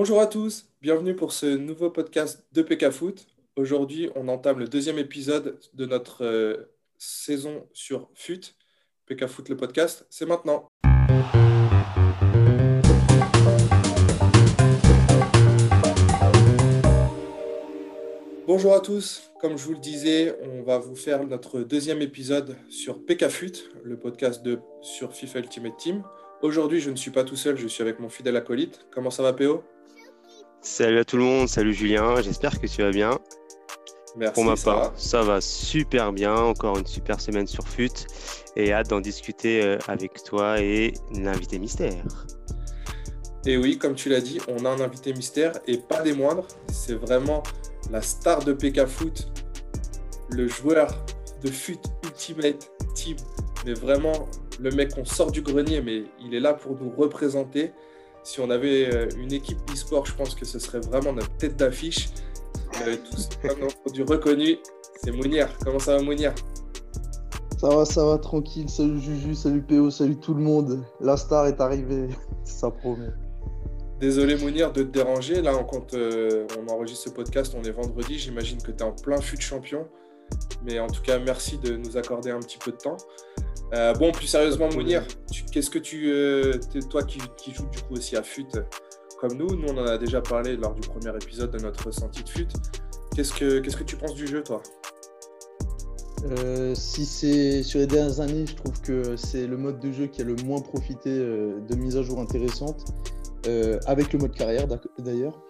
Bonjour à tous, bienvenue pour ce nouveau podcast de PK Foot. Aujourd'hui, on entame le deuxième épisode de notre euh, saison sur FUT. PK Foot, le podcast, c'est maintenant. Bonjour à tous, comme je vous le disais, on va vous faire notre deuxième épisode sur PK Fut, le podcast de, sur FIFA Ultimate Team. Aujourd'hui, je ne suis pas tout seul, je suis avec mon fidèle acolyte. Comment ça va, PO Salut à tout le monde, salut Julien, j'espère que tu vas bien. Merci. Pour ma ça part, va ça va super bien, encore une super semaine sur FUT et hâte d'en discuter euh, avec toi et l'invité mystère. Et oui, comme tu l'as dit, on a un invité mystère et pas des moindres. C'est vraiment la star de PK Foot, le joueur de FUT Ultimate Team, mais vraiment le mec qu'on sort du grenier, mais il est là pour nous représenter. Si on avait euh, une équipe e-sport, je pense que ce serait vraiment notre tête d'affiche. On avait tous un produit reconnu. C'est Mounir. Comment ça va, Mounir Ça va, ça va, tranquille. Salut Juju, salut PO, salut tout le monde. La star est arrivée, ça promet. Désolé Mounir de te déranger. Là, on, compte, euh, on enregistre ce podcast, on est vendredi. J'imagine que tu es en plein fut de champion. Mais en tout cas, merci de nous accorder un petit peu de temps. Euh, bon, plus sérieusement, Mounir, qu'est-ce que tu. euh, toi qui, qui joues du coup aussi à fut euh, comme nous, nous on en a déjà parlé lors du premier épisode de notre ressenti de fut. Qu'est-ce que, qu'est-ce que tu penses du jeu, toi? Euh, si c'est sur les dernières années, je trouve que c'est le mode de jeu qui a le moins profité de mises à jour intéressantes, avec le mode carrière d'ailleurs.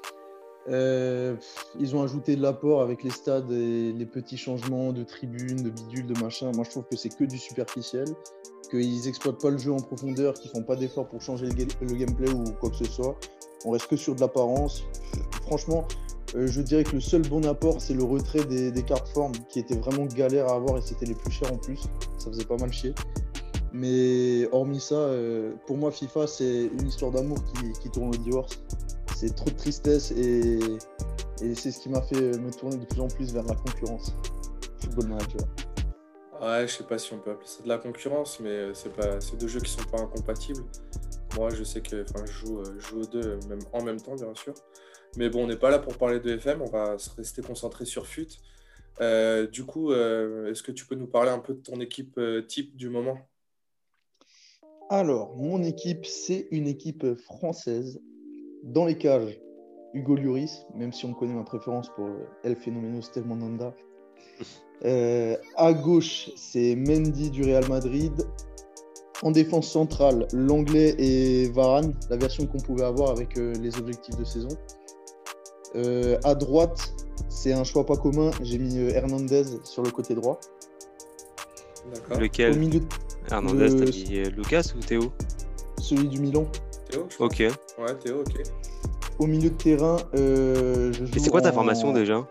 Euh, ils ont ajouté de l'apport avec les stades et les petits changements de tribunes, de bidules, de machin. Moi, je trouve que c'est que du superficiel, qu'ils exploitent pas le jeu en profondeur, qu'ils font pas d'efforts pour changer le, ga- le gameplay ou quoi que ce soit. On reste que sur de l'apparence. Franchement, euh, je dirais que le seul bon apport, c'est le retrait des, cartes formes qui étaient vraiment galères à avoir et c'était les plus chers en plus. Ça faisait pas mal chier. Mais hormis ça, euh, pour moi, FIFA, c'est une histoire d'amour qui tourne au divorce. C'est trop de tristesse et, et c'est ce qui m'a fait me tourner de plus en plus vers la concurrence. Football Manager. Ouais, je sais pas si on peut appeler ça de la concurrence, mais euh, c'est pas, c'est deux jeux qui sont pas incompatibles. Moi, je sais que, enfin, je joue, euh, je joue aux deux, euh, même en même temps, bien sûr. Mais bon, on n'est pas là pour parler de FM, on va se rester concentré sur FUT. Euh, du coup, euh, est-ce que tu peux nous parler un peu de ton équipe euh, type du moment? Alors, mon équipe, c'est une équipe française. Dans les cages, Hugo Lloris, même si on connaît ma préférence pour euh, El Fenomeno Steve Mandanda. Euh, à gauche, c'est Mendy du Real Madrid. En défense centrale, l'anglais et Varane, la version qu'on pouvait avoir avec euh, les objectifs de saison. Euh, à droite, c'est un choix pas commun. J'ai mis euh, Hernandez sur le côté droit. D'accord. Au Lequel milieu, Hernandez, le- t'as euh, Lucas ou Théo? Celui du Milan. Théo. Ok. Ouais, Théo, ok. Au milieu de terrain, euh, je joue. Et c'est quoi ta en- formation déjà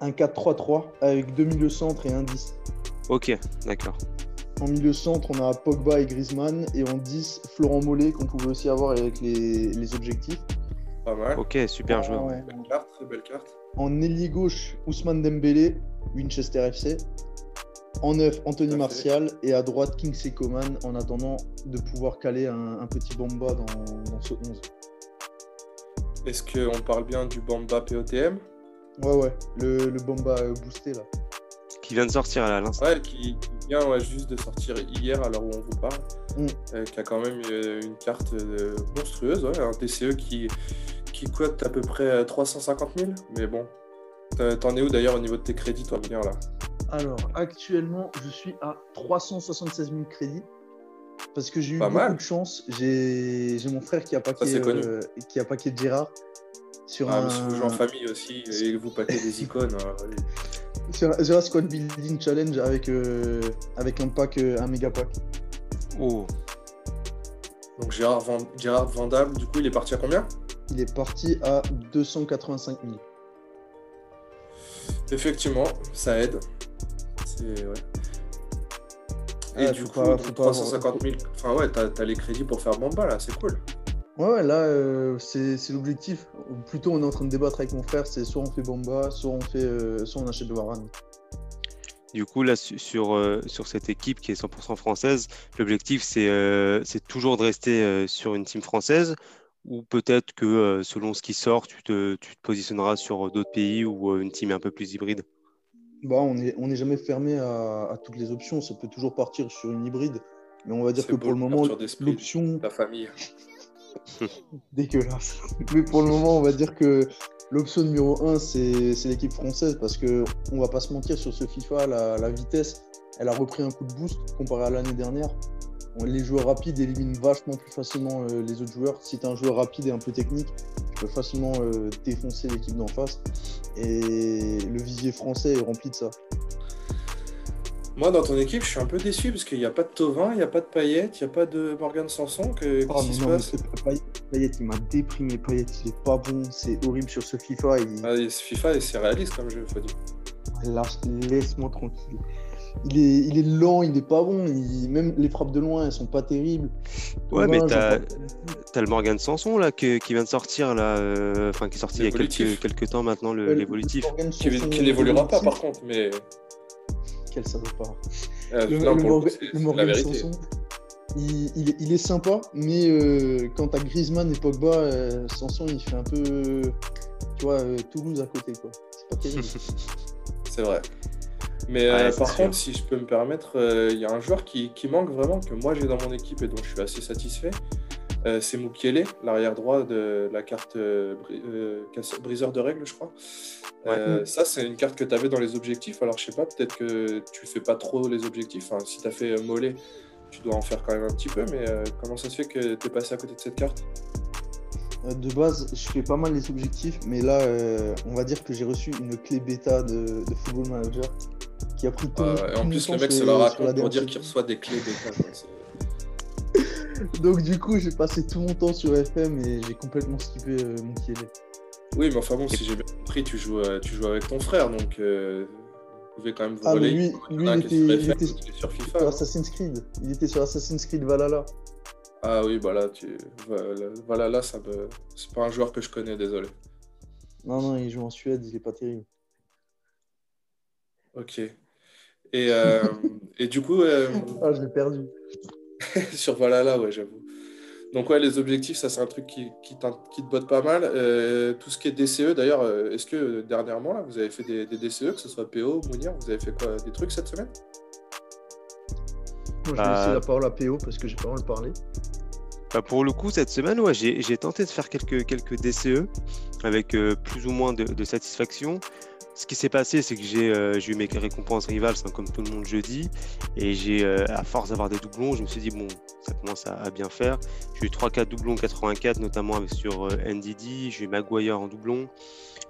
Un 4-3-3 avec deux milieux centre et un 10. Ok, d'accord. En milieu centre, on a Pogba et Griezmann. Et en 10, Florent Mollet, qu'on pouvait aussi avoir avec les, les objectifs. Pas mal. Ok, super Ah joueur. ouais. Belle carte, très belle carte. En ailier gauche, Ousmane Dembélé, Winchester FC. En 9, Anthony. Martial. Et à droite, Kingsley Coman, en attendant de pouvoir caler un, un petit Bamba dans, dans ce 11. Est-ce qu'on parle bien du Bamba POTM? Ouais, ouais, le, le Bamba euh, boosté là. Qui vient de sortir à l'instant. Ouais, qui, qui vient ouais, juste de sortir hier à l'heure où on vous parle, Mm. euh, qui a quand même euh, une carte monstrueuse, ouais, un TCE qui, qui cote à peu près euh, 350 000. Mais bon, T'en- es où d'ailleurs au niveau de tes crédits, toi, bien là? Alors, actuellement, je suis à 376 000 crédits. Parce que j'ai eu Pas beaucoup mal. de chance. J'ai mon frère qui a paqué, euh, qui a paqué Gérard sur Ah, un si vous jouez en famille aussi et vous pâtez des icônes, euh, allez. sur un- Squad Building Challenge avec, euh, avec un pack, euh, un méga pack. Oh, Donc Gérard, Van... Gérard du coup, il est parti à combien? Il est parti à 285 000. Effectivement, ça aide. C'est ouais. Et Ouais, du coup, pas- donc faut pas avoir- 350 000. Enfin ouais, t'as les crédits pour faire Bamba là, c'est cool. Ouais, ouais, là, euh, c'est l'objectif. Plutôt, on est en train de débattre avec mon frère c'est soit on fait Bamba, soit on, fait, euh, soit on achète de Varane. Du coup, là, su- sur, euh, sur cette équipe qui est 100% française, l'objectif, c'est euh, c'est toujours de rester euh, sur une team française ou peut-être que selon ce qui sort, tu te, tu te positionneras sur d'autres pays ou une team un peu plus hybride? Bah, On n'est on est jamais fermé à, à, toutes les options. Ça peut toujours partir sur une hybride. Mais on va dire que pour le moment, l'option. La famille. Dégueulasse. Mais pour le moment, on va dire que l'option numéro 1, c'est l'équipe française parce que on va pas se mentir sur ce FIFA, la, la vitesse, elle a repris un coup de boost comparé à l'année dernière. Les joueurs rapides éliminent vachement plus facilement euh, les autres joueurs. Si tu es un joueur rapide et un peu technique, tu peux facilement euh, défoncer l'équipe d'en face. Et le visier français est rempli de ça. Moi, dans ton équipe, je suis un peu déçu parce qu'il n'y a pas de Tovin, il n'y a pas de Payet, il n'y a pas de Morgan Sanson. Que, oh, se passe Payet, il m'a déprimé. Payet, il est pas bon. C'est horrible sur ce FIFA. Ah, ce FIFA, c'est réaliste comme jeu, faut dire. Laisse-moi tranquille. Il est, il est lent, il n'est pas bon. Même les frappes de loin, elles sont pas terribles. Ouais, mais t'as as le Morgan Sanson là, qui vient de sortir, là, euh, enfin qui est sorti il y a quelques, quelques temps maintenant, l'évolutif. Qui, qui n'évoluera pas par contre, mais quel salopard. Euh, le, le, Morgan Sanson, il, il, il, est sympa, mais euh, quand t'as Griezmann et Pogba, euh, Sanson il fait un peu, tu vois, euh, Toulouse à côté, quoi. C'est pas terrible. c'est vrai. Mais euh, par contre, si je peux me permettre, euh, il y a un joueur qui, qui, manque vraiment, que moi j'ai dans mon équipe et dont je suis assez satisfait. Euh, c'est Mukiele, l'arrière droit de la carte briseur de règles, je crois. Ça, c'est une carte que tu avais dans les objectifs. Alors, je sais pas, peut-être que tu fais pas trop les objectifs. Enfin, si tu as fait mollet, tu dois en faire quand même un petit peu. Mais comment ça se fait que tu es passé à côté de cette carte? De base, je fais pas mal les objectifs, mais là, on va dire que j'ai reçu une clé bêta de, de Football Manager qui a pris tout, Et en plus, le mec se la raconte pour dire qu'il reçoit des clés. Donc, du coup, j'ai passé tout mon temps sur FM et j'ai complètement skippé euh, mon Kiele. Oui, mais enfin bon, si j'ai bien compris, tu joues, euh, tu joues avec ton frère, donc euh, vous pouvez quand même vous ah, relayer. Lui, lui il, était, sur FIFA. Sur Assassin's Creed. Il était sur Assassin's Creed Valhalla. Ah oui, bah là, tu... Valhalla, ça me... c'est pas un joueur que je connais, désolé. Non, non, il joue en Suède, il est pas terrible. Ok. Et, euh, et du coup. Euh, ah, je l'ai perdu. sur Valhalla, ouais, j'avoue. Donc, ouais, les objectifs, ça, c'est un truc qui, qui, te botte pas mal. Euh, tout ce qui est DCE, d'ailleurs, est-ce que dernièrement, là, vous avez fait des, DCE, que ce soit PO, Mounir Vous avez fait quoi Des trucs cette semaine? Moi, je vais laisser la parole à PO parce que j'ai pas envie de parler. Bah pour le coup, cette semaine, ouais, j'ai tenté de faire quelques, quelques DCE avec plus ou moins de, de satisfaction ce qui s'est passé, c'est que euh, j'ai eu mes récompenses rivales, comme tout le monde jeudi. Et j'ai, euh, à force d'avoir des doublons, je me suis dit, bon, ça commence à, bien faire. J'ai eu 3-4 doublons 84, notamment avec, sur euh, NDD. J'ai eu Maguire en doublon.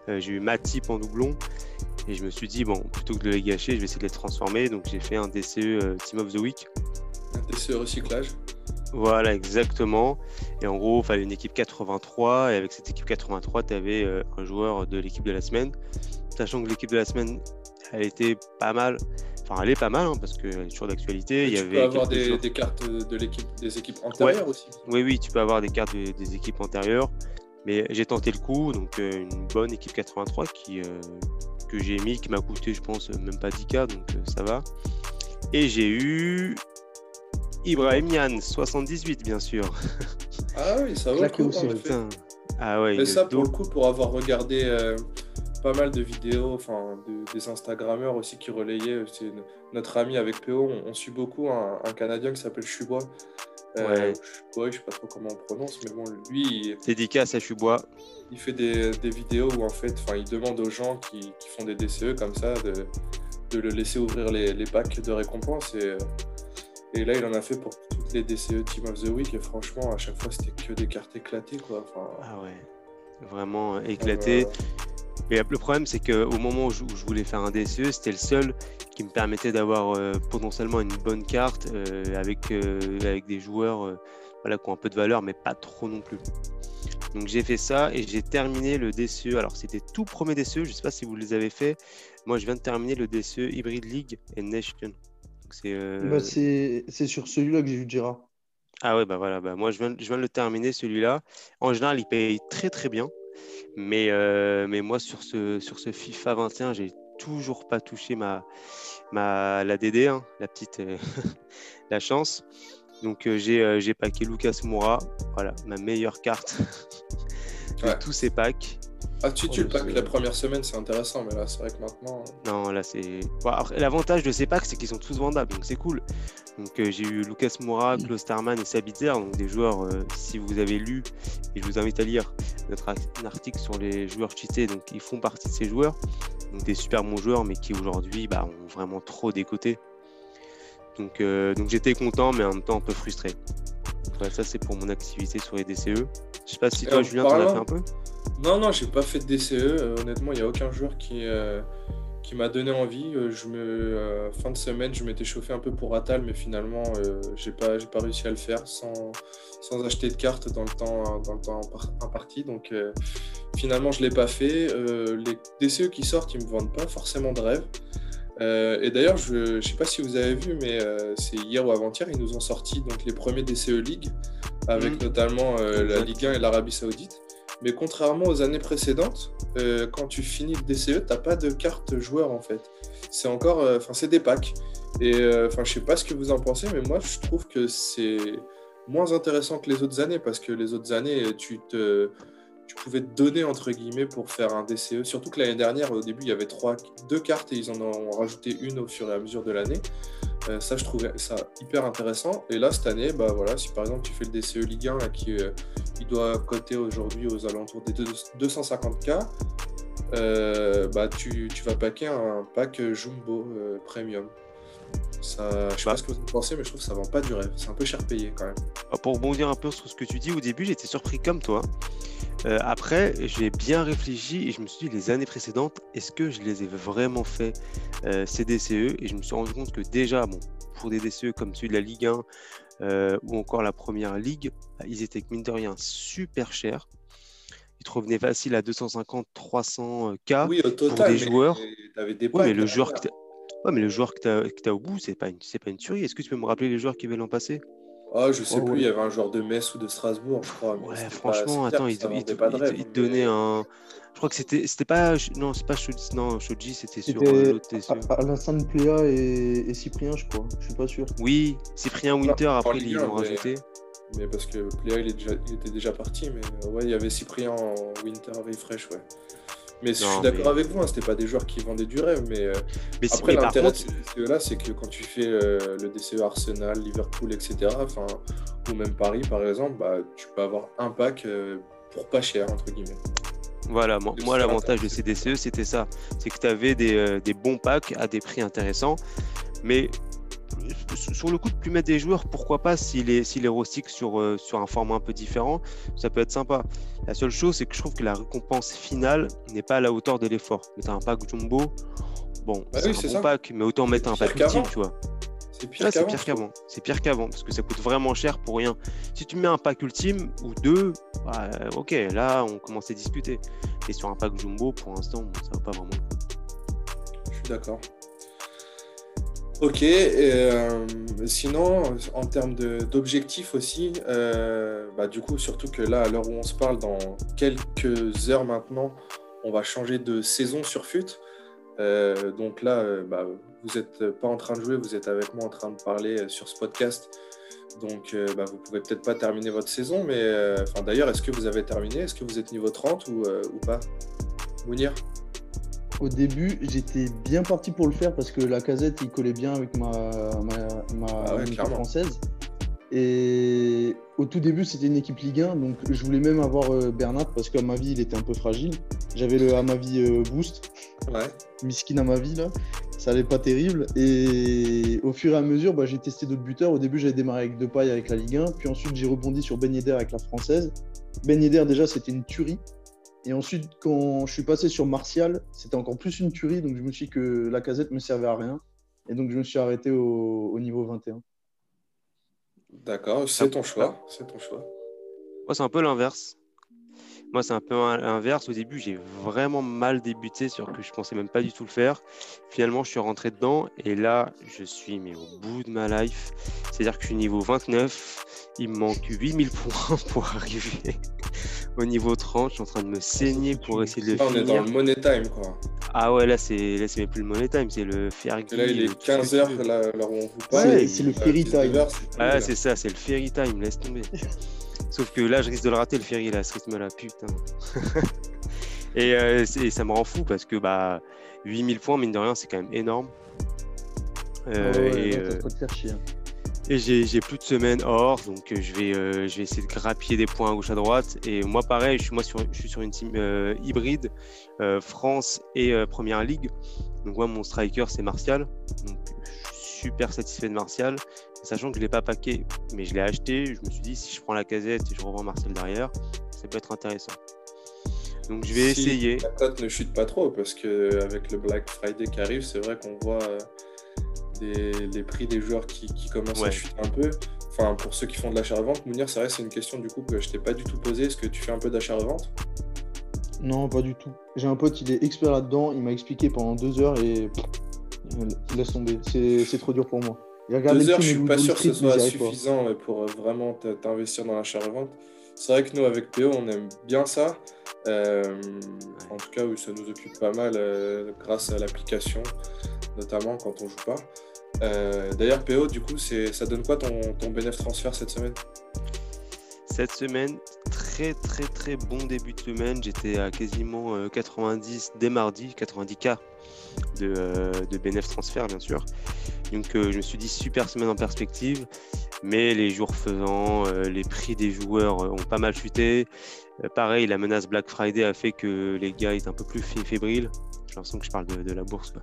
j'ai eu Matip en doublon. Et je me suis dit, bon, plutôt que de les gâcher, je vais essayer de les transformer. Donc j'ai fait un DCE Team of the Week. Un DCE recyclage voilà, exactement. Et en gros, il fallait une équipe 83. Et avec cette équipe 83, tu avais un joueur de l'équipe de la semaine sachant que l'équipe de la semaine, elle était pas mal. Enfin, elle est pas mal hein, parce qu'elle est toujours d'actualité. Il y avait peux avoir des, cartes de l'équipe, des équipes antérieures aussi. Oui, oui, tu peux avoir des cartes des équipes antérieures. Mais j'ai tenté le coup, donc euh, une bonne équipe 83 qui, euh, que j'ai mis, qui m'a coûté, je pense, même pas 10K, donc euh, ça va. Et j'ai eu Ibrahim Yann, 78 bien sûr. Ah oui, ça va. Aussi, ah ouais, Mais ça, pour le coup, pour avoir regardé pas mal de vidéos, enfin des Instagrammeurs aussi qui relayaient. C'est notre ami avec PO, on, suit beaucoup un, Canadien qui s'appelle Chubois. Euh, ouais. je sais pas trop comment on prononce, mais bon, lui. Il, Dédicace à Chubois. Il fait des, des, vidéos où en fait, enfin, il demande aux gens qui, qui, font des DCE comme ça de, de le laisser ouvrir les, les packs de récompenses. Et, et là, il en a fait pour toutes les DCE Team of the Week. Et franchement, à chaque fois, c'était que des cartes éclatées, quoi. Enfin, ah ouais, vraiment éclatées. Mais le problème, c'est qu'au moment où je, voulais faire un DSE, c'était le seul qui me permettait d'avoir euh, potentiellement une bonne carte euh, avec, euh, avec des joueurs voilà, qui ont un peu de valeur, mais pas trop non plus. Donc j'ai fait ça et j'ai terminé le DCE. Alors c'était tout premier DCE, je ne sais pas si vous les avez fait. Moi je viens de terminer le DCE Hybrid League et Nation. Bah, c'est sur celui-là que j'ai vu Gérard. Ah ouais, bah voilà, bah moi je viens, je viens de le terminer celui-là. En général, il paye très très bien. Mais, euh, mais moi, sur ce, sur ce FIFA 21, j'ai toujours pas touché ma, ma, la DD, hein, la petite euh, la chance. Donc j'ai j'ai packé Lucas Moura, voilà, ma meilleure carte de tous ces packs. Ah, tu, tu le pack la première semaine, c'est intéressant, mais là, c'est vrai que maintenant. Non, là, c'est. L'avantage de ces packs, c'est qu'ils sont tous vendables, donc c'est cool. Donc, euh, j'ai eu Lucas Moura, mm. Klosterman et Sabitzer, donc des joueurs, euh, si vous avez lu, et je vous invite à lire notre article sur les joueurs cheatés, donc ils font partie de ces joueurs, donc des super bons joueurs, mais qui aujourd'hui bah, ont vraiment trop décoté. Donc, euh, donc j'étais content, mais en même temps un peu frustré. ça, c'est pour mon activité sur les DCE. Je sais pas si toi, Julien, t'en as fait un peu Non, non, j'ai pas fait de DCE. Euh, honnêtement, il n'y a aucun joueur qui, euh, qui m'a donné envie. Euh, je me, fin de semaine, je m'étais chauffé un peu pour Atal, mais finalement, j'ai pas, pas réussi à le faire sans, sans acheter de cartes dans le temps, dans le temps imparti. Donc, finalement, je l'ai pas fait. les DCE qui sortent, ils me vendent pas forcément de rêve. et d'ailleurs, je ne sais pas si vous avez vu, mais c'est hier ou avant-hier, ils nous ont sorti donc, les premiers DCE League avec mm. notamment euh, la Ligue 1 et l'Arabie Saoudite. Mais contrairement aux années précédentes, euh, quand tu finis le DCE, tu n'as pas de carte joueur en fait. C'est encore, euh, enfin c'est des packs. Et enfin je sais pas ce que vous en pensez, mais moi je trouve que c'est moins intéressant que les autres années parce que les autres années tu te tu pouvais te donner entre guillemets pour faire un DCE. Surtout que l'année dernière, au début, il y avait trois, deux cartes et ils en ont rajouté une au fur et à mesure de l'année. Euh, ça, je trouvais ça hyper intéressant. Et là, cette année, bah voilà, si par exemple tu fais le DCE Ligue 1 qui euh, il doit coter aujourd'hui aux alentours des 250K, euh, bah tu, tu, vas packer un pack Jumbo Premium. Ça, je sais pas bah. ce que vous pensez, mais je trouve que ça vend pas du rêve. C'est un peu cher payé quand même. Bah, pour rebondir un peu sur ce que tu dis, au début, j'étais surpris comme toi. Euh, après, j'ai bien réfléchi et je me suis dit, les années précédentes, est-ce que je les ai vraiment fait euh, ces DCE Et je me suis rendu compte que déjà, bon, pour des DCE comme celui de la Ligue 1 euh, ou encore la Première Ligue, bah, ils étaient, mine de rien, super chers. Ils te revenaient facile à 250-300 K oui, au total, pour des joueurs. Des ouais, mais le joueur que ouais, mais le joueur que tu as, au bout, c'est pas, une, pas une tuerie. Est-ce que tu peux me rappeler les joueurs qui avaient l'an passé ah, je sais plus, il y avait un joueur de Metz ou de Strasbourg, je crois. ouais, franchement, attends, il, il, il, donnait un. Je crois que c'était c'était pas non c'est pas Shoji non Shoji c'était sur euh, l'autre Alassane Pléa et, et, Cyprien je crois je suis pas sûr oui Cyprien Winter après ils l'ont rajouté mais parce que Pléa il, il, était déjà parti mais euh, ouais il y avait Cyprien Winter Refresh ouais mais je suis d'accord avec vous, hein, c'était pas des joueurs qui vendaient du rêve, mais, euh, mais après l'intérêt de ces là c'est que quand tu fais euh, le DCE Arsenal, Liverpool, etc., ou même Paris par exemple, bah, tu peux avoir un pack euh, pour pas cher, entre guillemets. Voilà, moi, moi l'avantage de ces DCE, c'était ça. C'est que tu avais des, des, bons packs à des prix intéressants. Mais sur le coup de plus mettre des joueurs, pourquoi pas s'il est, s'il est rustique sur, euh, sur un format un peu différent, ça peut être sympa. La seule chose, c'est que je trouve que la récompense finale n'est pas à la hauteur de l'effort. Mais un pack jumbo, bon, bah c'est un bon pack, mais autant mettre un pack ultime, tu vois. C'est pire qu'avant. C'est pire qu'avant, parce que ça coûte vraiment cher pour rien. Si tu mets un pack ultime ou deux, bah, ok, là on commence à discuter. Et sur un pack jumbo, pour l'instant, ça va pas vraiment. Je suis d'accord. Ok, euh, sinon, en termes d'objectifs aussi, euh, bah, du coup, surtout que là, à l'heure où on se parle, dans quelques heures maintenant, on va changer de saison sur FUT. Euh, donc là, bah, vous n'êtes pas en train de jouer, vous êtes avec moi en train de parler sur ce podcast. Donc bah, vous pouvez peut-être pas terminer votre saison, mais d'ailleurs, est-ce que vous avez terminé? Est-ce que vous êtes niveau 30 ou, ou pas? Mounir? Au début, j'étais bien parti pour le faire parce que la casette, il collait bien avec ma, ma, ah française. Et au tout début, c'était une équipe Ligue 1, donc je voulais même avoir euh, Bernat parce qu'à ma vie, il était un peu fragile. J'avais le à ma vie euh, boost, ouais. miskin à ma vie là, ça allait pas terrible. Et au fur et à mesure, bah, j'ai testé d'autres buteurs. Au début, j'avais démarré avec Depay avec la Ligue 1, puis ensuite j'ai rebondi sur Ben Yedder avec la française. Ben Yedder déjà, c'était une tuerie. Et ensuite, quand je suis passé sur Martial, c'était encore plus une tuerie. Donc, je me suis dit que la casette ne me servait à rien. Et donc, je me suis arrêté au, niveau 21. D'accord, c'est ton choix. C'est ton choix. Moi, c'est un peu l'inverse. Moi, c'est un peu l'inverse. Au début, j'ai vraiment mal débuté sur que je pensais même pas du tout le faire. Finalement, je suis rentré dedans et là, je suis mais au bout de ma life. C'est-à-dire que je suis niveau 29. Il me manque 8000 points pour arriver au niveau 30. Je suis en train de me saigner pour essayer de le finir. On est dans le money time, quoi. Ah ouais, là, c'est là, c'est même plus le money time, c'est le. Et là, il est tout ce que 15h, tu veux. là, là où on vous Ouais, parle. c'est le Euh, ferry 19 time. Ah, c'est ça, c'est le Ferry time, laisse tomber. Sauf que là, je risque de le rater, le Ferry, là, à ce rythme-là, putain. et euh, c'est- ça me rend fou parce que bah, 8000 points, mine de rien, c'est quand même énorme. Euh, Ouais, ouais, et euh, hein. et j'ai plus de semaines hors, donc je vais, euh, je vais essayer de grappiller des points à gauche à droite. Et moi, pareil, je suis, moi, sur, je suis sur une team euh, hybride, euh, France et euh, Première Ligue. Donc, moi, mon striker, c'est Martial. Donc, je suis super satisfait de Martial, sachant que je ne l'ai pas paqué, mais je l'ai acheté. Je me suis dit, si je prends la casette et je revends Martial derrière, ça peut être intéressant. Donc, je vais Si essayer. La cote ne chute pas trop parce que avec le Black Friday qui arrive, c'est vrai qu'on voit euh, des, les prix des joueurs qui, qui commencent à chuter un peu. Enfin, pour ceux qui font de l'achat-revente, Mounir, c'est vrai, c'est une question du coup que je t'ai pas du tout posée. Est-ce que tu fais un peu d'achat-revente? Non, pas du tout. J'ai un pote, il est expert là-dedans. Il m'a expliqué pendant deux heures et laisse tomber. C'est trop dur pour moi. Deux heures, je suis pas sûr que ce soit pas. suffisant pour euh, vraiment t'investir dans l'achat-revente. C'est vrai que nous, avec PO, on aime bien ça. Euh, en tout cas, oui, ça nous occupe pas mal euh, grâce à l'application, notamment quand on joue pas. Euh, D'ailleurs, PO, du coup, c'est- ça donne quoi ton, ton bénéfice transfert cette semaine? Cette semaine, très très très bon début de semaine. J'étais à quasiment euh, 90 dès mardi, 90K de, euh, de bénéfice transfert, bien sûr. Donc euh, je me suis dit super semaine en perspective. Mais les jours faisant, euh, les prix des joueurs euh, ont pas mal chuté. Pareil, la menace Black Friday a fait que les gars étaient un peu plus fé- fébriles. J'ai l'impression que je parle de, de la bourse. quoi.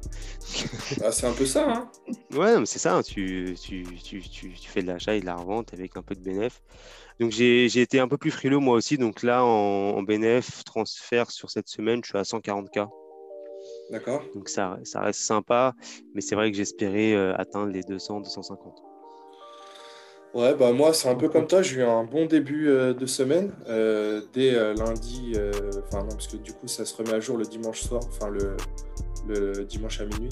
Ah, C'est un peu ça, hein Ouais, c'est ça, hein, tu, tu, tu, tu, fais de l'achat et de la revente avec un peu de bénéf. Donc j'ai j'ai été un peu plus frileux moi aussi. Donc là, en, en bénéf, transfert sur cette semaine, je suis à 140K. D'accord Donc ça, ça reste sympa, mais c'est vrai que j'espérais euh, atteindre les 200, 250. Ouais, bah moi, c'est un peu comme toi. J'ai eu un bon début euh, de semaine. Euh, dès lundi, enfin non, parce que du coup, ça se remet à jour le dimanche soir, enfin le, le dimanche à minuit.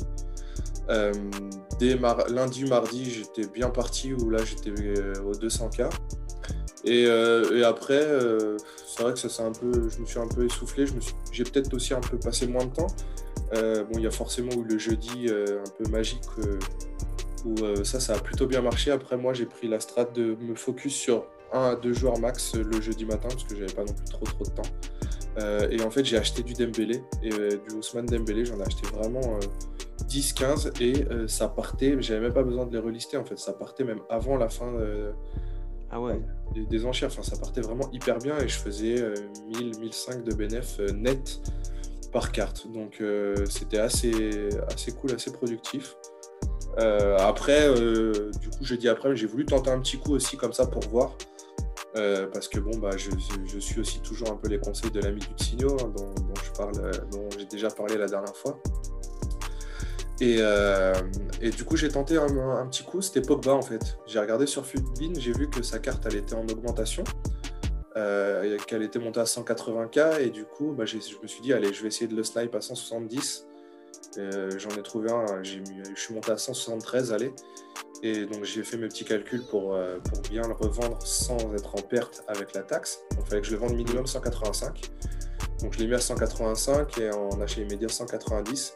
Dès mar- lundi, mardi, j'étais bien parti où là, j'étais au 200K. Et, euh, et après, euh, c'est vrai que ça un peu, je me suis un peu essoufflé. J'ai peut-être aussi un peu passé moins de temps. Euh, bon, il y a forcément eu le jeudi euh, un peu magique euh, où ça, ça a plutôt bien marché. Après, moi, j'ai pris la strat de me focus sur un à deux joueurs max le jeudi matin parce que j'avais pas non plus trop trop de temps. Et en fait, j'ai acheté du Dembélé et du Ousmane Dembélé. J'en ai acheté vraiment euh, 10, 15 et ça partait. J'avais même pas besoin de les relister en fait. Ça partait même avant la fin Ah ouais, des, des enchères. Enfin, ça partait vraiment hyper bien et je faisais euh, 1000, 1005 de bénéf euh, net par carte. Donc euh, c'était assez, assez cool, assez productif. Euh, après, euh, du coup, jeudi après, j'ai voulu tenter un petit coup aussi comme ça pour voir. Parce que bon, bah, je, suis aussi toujours un peu les conseils de l'ami Ducigno, hein, dont, je parle, dont j'ai déjà parlé la dernière fois. Et, et du coup, j'ai tenté un, un petit coup, c'était Pogba en fait. J'ai regardé sur Futbin, j'ai vu que sa carte elle était en augmentation, euh, qu'elle était montée à 180k, et du coup, bah, je me suis dit, allez, je vais essayer de le snipe à 170. Euh, J'en ai trouvé un, je suis monté à 173, allez. Et donc j'ai fait mes petits calculs pour, euh, pour bien le revendre sans être en perte avec la taxe. Donc il fallait que je le vende minimum 185. Donc je l'ai mis à 185 et en achat immédiat 190.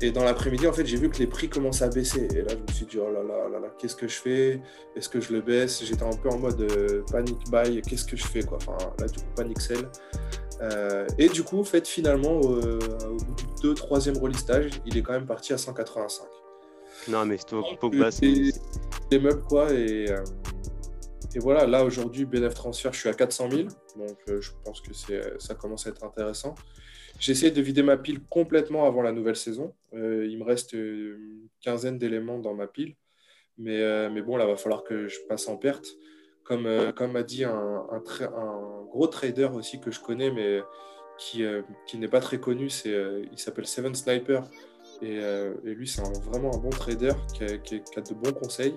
Et dans l'après-midi, en fait, j'ai vu que les prix commençaient à baisser. Et là, je me suis dit, oh là là là là, qu'est-ce que je fais? Est-ce que je le baisse? J'étais un peu en mode euh, panic buy, qu'est-ce que je fais quoi? Enfin, là, du coup, panic sell. Euh, et du coup, en fait, finalement, euh, au bout du deux, troisième relistage, il est quand même parti à 185 non mais c'est- Pogba, c'est les meubles quoi et, euh, et voilà là aujourd'hui BNF transfert je suis à 400 000 donc euh, je pense que ça commence à être intéressant j'essaie de vider ma pile complètement avant la nouvelle saison. Euh, il me reste euh, une quinzaine d'éléments dans ma pile. Mais, euh, mais bon là va falloir que je passe en perte. Comme, euh, comme m'a dit un, un, gros trader aussi que je connais mais qui, qui n'est pas très connu c'est il s'appelle Seven Sniper. Et, et lui, c'est vraiment un bon trader a, a- qui a de bons conseils.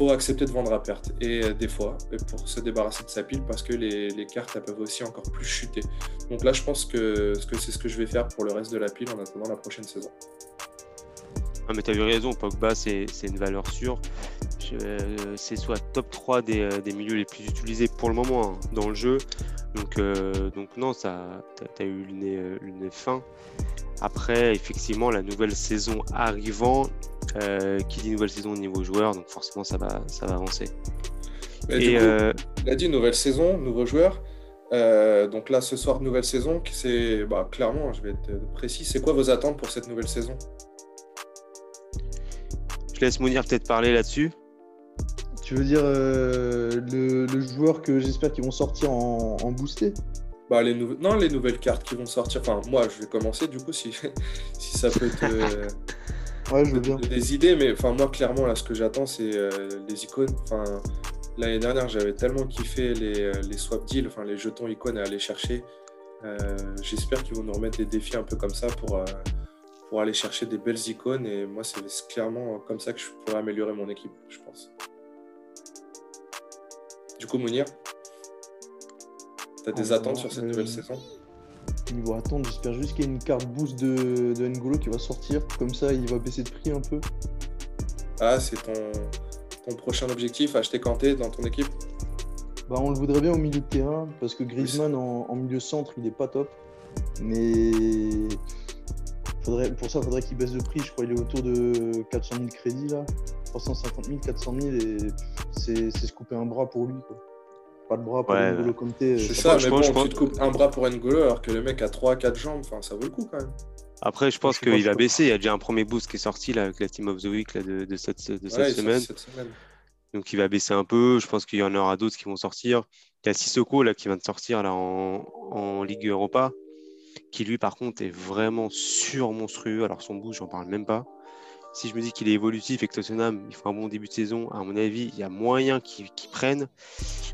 Faut accepter de vendre à perte. Et euh, des fois, pour se débarrasser de sa pile, parce que les, les cartes elles peuvent aussi encore plus chuter. Donc là, je pense que, que c'est ce que je vais faire pour le reste de la pile en attendant la prochaine saison. Ah, mais tu as eu raison, Pogba, c'est une valeur sûre. Euh, c'est soit top 3 des, euh, des milieux les plus utilisés pour le moment hein, dans le jeu. Donc, donc non, ça, tu as, eu le nez, le nez fin. Après, effectivement, la nouvelle saison arrivant, qui dit nouvelle saison au niveau joueur, donc forcément ça va, ça va avancer. Et, il a dit nouvelle saison, nouveaux joueurs. donc là, ce soir, nouvelle saison. C'est bah, clairement, je vais être précis. C'est quoi vos attentes pour cette nouvelle saison? Je laisse Mounir peut-être parler là-dessus. Tu veux dire euh, le, joueur que j'espère qu'ils vont sortir en, boosté? Bah, les Non, les nouvelles cartes qui vont sortir. Enfin, moi, je vais commencer du coup si, si ça peut te. ouais, je veux bien. Des idées, mais enfin, moi, clairement, là, ce que j'attends, c'est euh, les icônes. Enfin, l'année dernière, j'avais tellement kiffé les, euh, les swap deals, enfin, les jetons icônes à aller chercher. J'espère qu'ils vont nous remettre des défis un peu comme ça pour, pour aller chercher des belles icônes. Et moi, c'est clairement comme ça que je pourrais améliorer mon équipe, je pense. Du coup, Mounir, tu as des attentes sur cette nouvelle euh, saison Niveau attente, j'espère juste qu'il y ait une carte boost de, de N'Golo qui va sortir. Comme ça, il va baisser de prix un peu. Ah, c'est ton, ton prochain objectif, acheter Kanté dans ton équipe? Bah, On le voudrait bien au milieu de terrain, parce que Griezmann en, milieu centre, il est pas top. Mais faudrait, pour ça, il faudrait qu'il baisse de prix. Je crois qu'il est autour de 400 000 crédits là. 350 000, 400 000 et c'est se couper un bras pour lui. Quoi. Pas de bras pour ouais, N'Golo C'est ça, mais bon, tu te coupes un bras pour N'Golo alors que le mec a 3-4 jambes, enfin, ça vaut le coup quand même. Après, je pense qu'il va baisser. Il y a déjà un premier boost qui est sorti là, avec la Team of the Week là, de, de, cette, de cette, semaine. Donc il va baisser un peu. Je pense qu'il y en aura d'autres qui vont sortir. Il y a Sissoko là, qui vient de sortir là, en, en Ligue Europa, qui lui par contre est vraiment sur-monstrueux. Alors son boost, j'en parle même pas si je me dis qu'il est évolutif et que Tottenham, il faut un bon début de saison, à mon avis, il y a moyen qu'il prenne.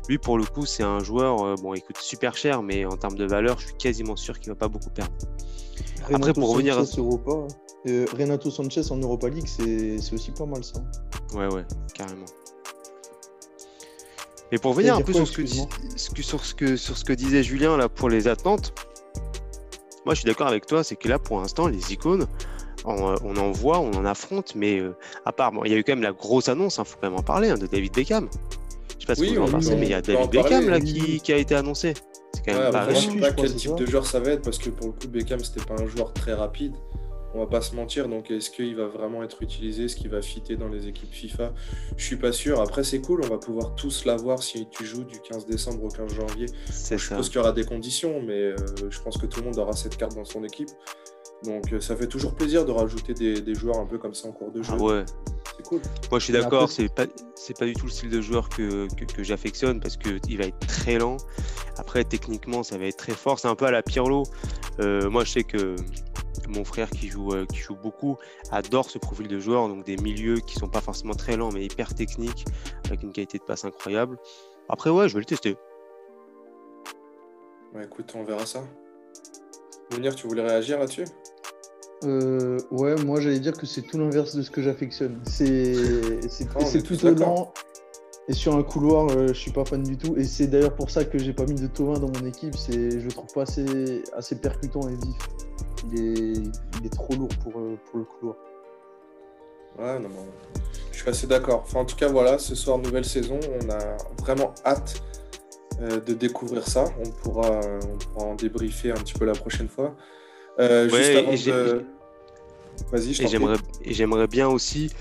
Lui, pour le coup, c'est un joueur, euh, bon, il coûte super cher, mais en termes de valeur, je suis quasiment sûr qu'il ne va pas beaucoup perdre. Après, pour revenir à... Europa, euh, Renato Sanchez en Europa League, c'est aussi pas mal ça. Ouais, ouais, carrément. Et pour revenir un peu sur, ce que, sur, ce que, sur ce que disait Julien là pour les attentes, moi je suis d'accord avec toi, c'est que là pour l'instant les icônes, on, en voit, on en affronte, mais euh, à part, il y a eu quand même la grosse annonce, il hein, faut quand même en parler, hein, de David Beckham. Je sais pas si vous en pensez, mais il y a David Beckham là, qui, a été annoncé. C'est quand même pas Je sais pas quel type de joueur ça va être, parce que pour le coup, Beckham, c'était pas un joueur très rapide. On va pas se mentir, donc est-ce qu'il va vraiment être utilisé, est-ce qu'il va fitter dans les équipes FIFA? Je suis pas sûr. Après, c'est cool, on va pouvoir tous l'avoir si tu joues du 15 décembre au 15 janvier. je suppose qu'il y aura des conditions, mais euh, je pense que tout le monde aura cette carte dans son équipe. Donc euh, ça fait toujours plaisir de rajouter des, joueurs un peu comme ça en cours de jeu. Ah ouais. C'est cool. Moi je suis d'accord, c'est pas, pas du tout le style de joueur que, que, j'affectionne parce qu'il va être très lent. Après techniquement ça va être très fort. C'est un peu à la Pirlo. Euh, moi je sais que mon frère qui joue, euh, qui joue beaucoup adore ce profil de joueur, donc des milieux qui sont pas forcément très lents mais hyper techniques, avec une qualité de passe incroyable. Après ouais, je vais le tester. Ouais, écoute, on verra ça. Mounir, tu voulais réagir là-dessus? Euh, Ouais, moi j'allais dire que c'est tout l'inverse de ce que j'affectionne. C'est oh, plutôt lent. Et sur un couloir, euh, je suis pas fan du tout. Et c'est d'ailleurs pour ça que j'ai pas mis de Tovin dans mon équipe. Je le trouve pas assez, assez percutant et vif. Il est, il est trop lourd pour, euh, pour le couloir. Ouais, non, je suis assez d'accord. Enfin, en tout cas, voilà, ce soir, nouvelle saison. On a vraiment hâte euh, de découvrir ça. On pourra, on pourra en débriefer un petit peu la prochaine fois. Euh, juste avant de... Vas-y, je Et j'aimerais bien aussi,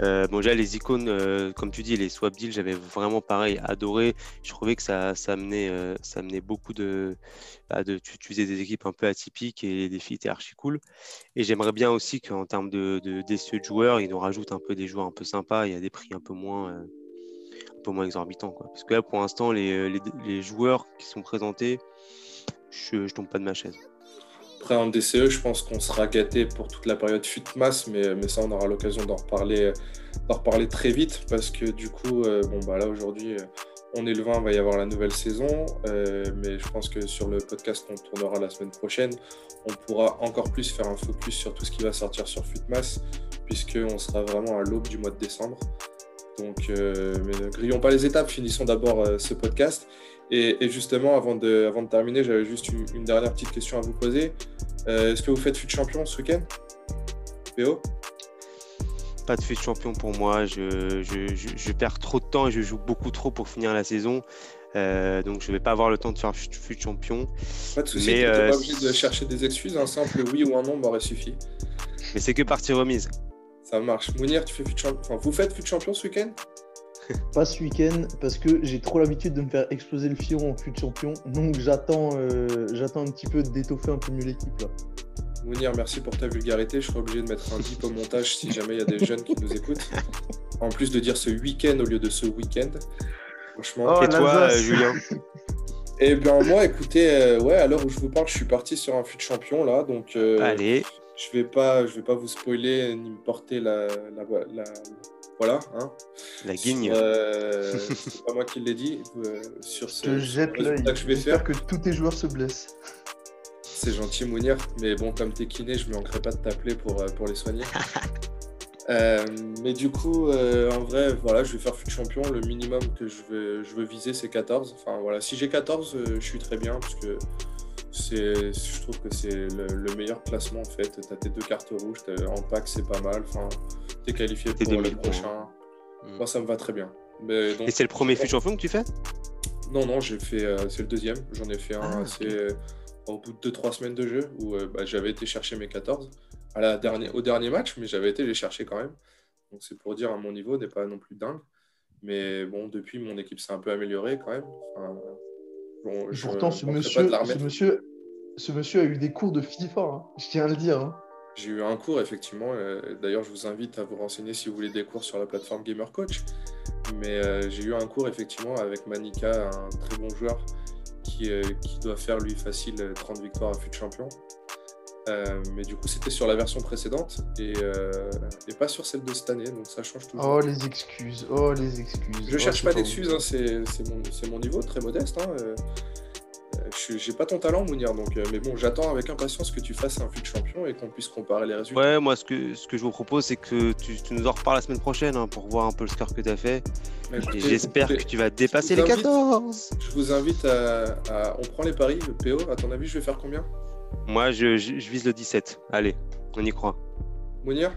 euh, bon déjà les icônes, euh, comme tu dis, les swap deals, j'avais vraiment pareil adoré. Je trouvais que ça, ça amenait, ça amenait beaucoup de, bah, de tu, faisais des équipes un peu atypiques et les défis étaient archi cool. Et j'aimerais bien aussi qu'en termes de, de, de joueurs, ils nous rajoutent un peu des joueurs un peu sympas. Y a des prix un peu moins, moins exorbitant. Quoi. Parce que là, pour l'instant, les, euh, les, les, joueurs qui sont présentés, je, je tombe pas de ma chaise. Après, en DCE, je pense qu'on sera gâté pour toute la période FUTMAS, mais, mais ça, on aura l'occasion d'en reparler, reparler très vite parce que du coup, euh, bon, bah là, aujourd'hui, euh, on est le 20, il va y avoir la nouvelle saison, mais je pense que sur le podcast qu'on tournera la semaine prochaine, on pourra encore plus faire un focus sur tout ce qui va sortir sur FUTMAS, puisqu'on sera vraiment à l'aube du mois de décembre. Donc, euh, mais ne grillons pas les étapes, finissons d'abord euh, ce podcast. Et, justement, avant de, avant de terminer, j'avais juste une, dernière petite question à vous poser. Euh, est-ce que vous faites FUT champion ce week-end? PO Pas de FUT champion pour moi. Je, je, je, perds trop de temps et je joue beaucoup trop pour finir la saison. Euh, donc je vais pas avoir le temps de faire fut champion. Pas de soucis, tu n'es pas obligé de chercher des excuses, un simple oui ou un non m'aurait suffi. Mais c'est que partie remise. Ça marche. Mounir, tu fais fut champion. Enfin, vous faites fut champion ce week-end? Pas ce week-end parce que j'ai trop l'habitude de me faire exploser le fion en fut champion. Donc j'attends j'attends un petit peu d'étoffer un peu mieux l'équipe là. Mounir, merci pour ta vulgarité. Je serai obligé de mettre un dip au montage si jamais il y a des jeunes qui nous écoutent. En plus de dire ce week-end au lieu de ce week-end. Franchement. Oh, Et toi, euh, Julien Eh bien, moi, écoutez, euh, ouais, à l'heure où je vous parle, je suis parti sur un fut champion là. Donc, euh, Allez. Je vais pas, je vais pas vous spoiler ni me porter la, voilà. Hein. La guigne. c'est pas moi qui l'ai dit. sur ce, je jette l'œil. Je vais faire que tous tes joueurs se blessent. C'est gentil, Mounir. Mais bon, comme t'es kiné, je ne manquerai pas de t'appeler pour, euh, pour les soigner. Euh, mais du coup, euh, en vrai, voilà, je vais faire fut champion. Le minimum que je veux, je veux viser, c'est 14. Enfin, voilà, si j'ai 14, je suis très bien parce que je trouve que c'est le, meilleur classement en fait. Tu as tes deux cartes rouges, en pack, c'est pas mal. Enfin, tu es qualifié pour le prochain. Hmm. Moi, ça me va très bien. Mais, Et c'est le premier fut champion que tu fais? Non, non, j'ai fait. c'est le deuxième. J'en ai fait un ah, assez au bout de 2-3 semaines de jeu où euh, bah, j'avais été chercher mes 14 à la dernière, au dernier match, mais j'avais été les chercher quand même. Donc c'est pour dire à mon niveau n'est pas non plus dingue. Mais bon, depuis, mon équipe s'est un peu améliorée quand même. Pourtant, ce monsieur, ce, monsieur, ce monsieur a eu des cours de FIFA, hein. je tiens à le dire. Hein. J'ai eu un cours, effectivement. D'ailleurs, je vous invite à vous renseigner si vous voulez des cours sur la plateforme Gamer Coach. Mais euh, j'ai eu un cours, effectivement, avec Manika, un très bon joueur euh, qui, doit faire lui facile 30 euh, victoires à fut champion. Euh, mais du coup, c'était sur la version précédente et, pas sur celle de cette année, donc ça change toujours. Oh, les excuses, oh, les excuses. Je cherche pas d'excuses, hein, c'est mon, mon, niveau, très modeste. Hein, j'ai pas ton talent, Mounir, donc, mais bon, j'attends avec impatience que tu fasses un fut champion et qu'on puisse comparer les résultats. Ouais, moi, ce que, ce que je vous propose, c'est que tu, nous en reparles la semaine prochaine hein, pour voir un peu le score que tu as fait. J'espère que tu vas dépasser les 14. Je vous invite à, On prend les paris, le PO. À ton avis, je vais faire combien? Moi, je, vise le 17. Allez, on y croit. Mounir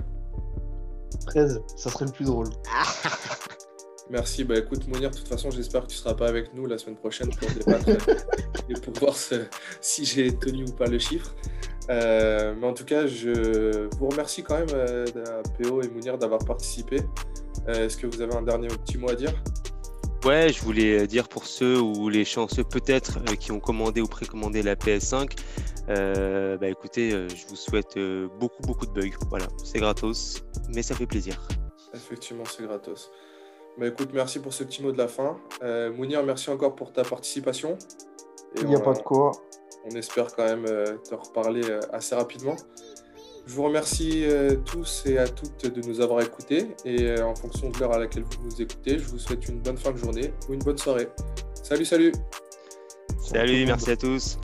13, ça serait le plus drôle. Merci. Bah écoute, Mounir, de toute façon, j'espère que tu seras pas avec nous la semaine prochaine pour débattre et pour voir si j'ai tenu ou pas le chiffre. Euh, mais en tout cas, je vous remercie quand même, euh, PO et Mounir, d'avoir participé. Euh, est-ce que vous avez un dernier petit mot à dire? Ouais, je voulais dire pour ceux ou les chanceux peut-être euh, qui ont commandé ou précommandé la PS5, euh, bah écoutez, je vous souhaite beaucoup beaucoup de bugs. Voilà, c'est gratos, mais ça fait plaisir. Effectivement, c'est gratos. Bah écoute, merci pour ce petit mot de la fin. Mounir, merci encore pour ta participation. Il n'y a pas de quoi. On espère quand même te reparler assez rapidement. Je vous remercie euh, tous et à toutes de nous avoir écoutés. Et euh, en fonction de l'heure à laquelle vous nous écoutez, je vous souhaite une bonne fin de journée ou une bonne soirée. Salut, salut Salut, merci à tous